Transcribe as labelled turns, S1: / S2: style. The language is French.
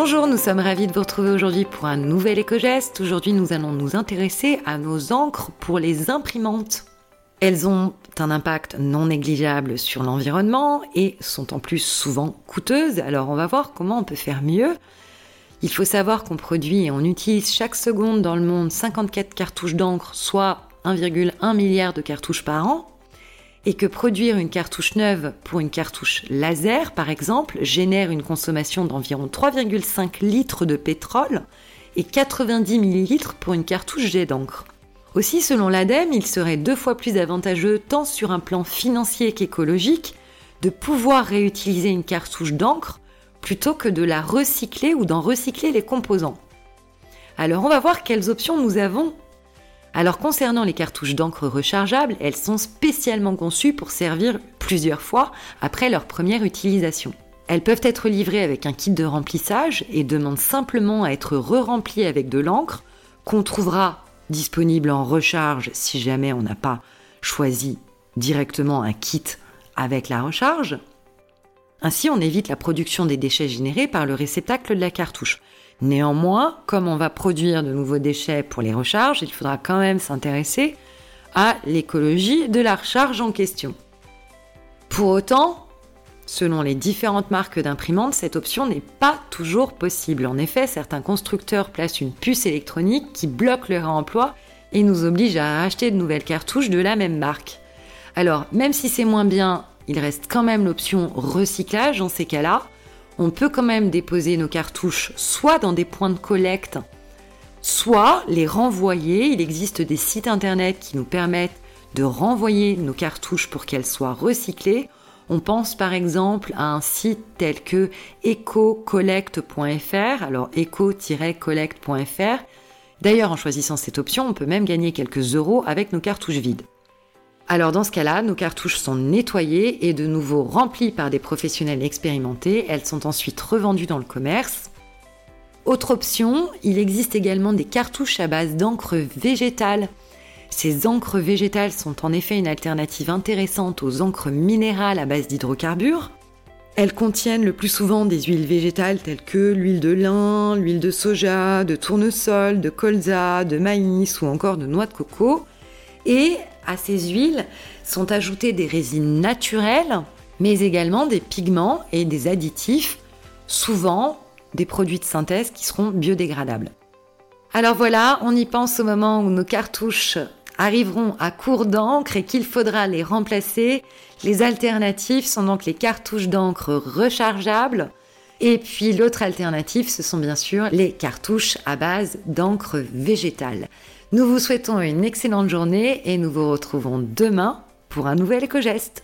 S1: Bonjour, nous sommes ravis de vous retrouver aujourd'hui pour un nouvel éco-geste. Aujourd'hui, nous allons nous intéresser à nos encres pour les imprimantes. Elles ont un impact non négligeable sur l'environnement et sont en plus souvent coûteuses. Alors on va voir comment on peut faire mieux. Il faut savoir qu'on produit et on utilise chaque seconde dans le monde 54 cartouches d'encre, soit 1,1 milliard de cartouches par an, et que produire une cartouche neuve pour une cartouche laser, par exemple, génère une consommation d'environ 3,5 litres de pétrole et 90 millilitres pour une cartouche jet d'encre. Aussi, selon l'ADEME, il serait deux fois plus avantageux, tant sur un plan financier qu'écologique, de pouvoir réutiliser une cartouche d'encre plutôt que de la recycler ou d'en recycler les composants. Alors on va voir quelles options nous avons. Alors concernant les cartouches d'encre rechargeables, elles sont spécialement conçues pour servir plusieurs fois après leur première utilisation. Elles peuvent être livrées avec un kit de remplissage et demandent simplement à être re-remplies avec de l'encre qu'on trouvera disponible en recharge si jamais on n'a pas choisi directement un kit avec la recharge. Ainsi, on évite la production des déchets générés par le réceptacle de la cartouche. Néanmoins, comme on va produire de nouveaux déchets pour les recharges, il faudra quand même s'intéresser à l'écologie de la recharge en question. Pour autant, selon les différentes marques d'imprimantes, cette option n'est pas toujours possible. En effet, certains constructeurs placent une puce électronique qui bloque le réemploi et nous oblige à acheter de nouvelles cartouches de la même marque. Alors, même si c'est moins bien il reste quand même l'option recyclage dans ces cas-là. On peut quand même déposer nos cartouches soit dans des points de collecte, soit les renvoyer. Il existe des sites internet qui nous permettent de renvoyer nos cartouches pour qu'elles soient recyclées. On pense par exemple à un site tel que ecocollect.fr, alors eco-collect.fr. D'ailleurs, en choisissant cette option, on peut même gagner quelques euros avec nos cartouches vides. Alors dans ce cas-là, nos cartouches sont nettoyées et de nouveau remplies par des professionnels expérimentés. Elles sont ensuite revendues dans le commerce. Autre option, il existe également des cartouches à base d'encre végétale. Ces encres végétales sont en effet une alternative intéressante aux encres minérales à base d'hydrocarbures. Elles contiennent le plus souvent des huiles végétales telles que l'huile de lin, l'huile de soja, de tournesol, de colza, de maïs ou encore de noix de coco. Et à ces huiles sont ajoutées des résines naturelles, mais également des pigments et des additifs, souvent des produits de synthèse qui seront biodégradables. Alors voilà, on y pense au moment où nos cartouches arriveront à court d'encre et qu'il faudra les remplacer. Les alternatives sont donc les cartouches d'encre rechargeables. Et puis l'autre alternative, ce sont bien sûr les cartouches à base d'encre végétale. Nous vous souhaitons une excellente journée et nous vous retrouvons demain pour un nouvel éco-geste.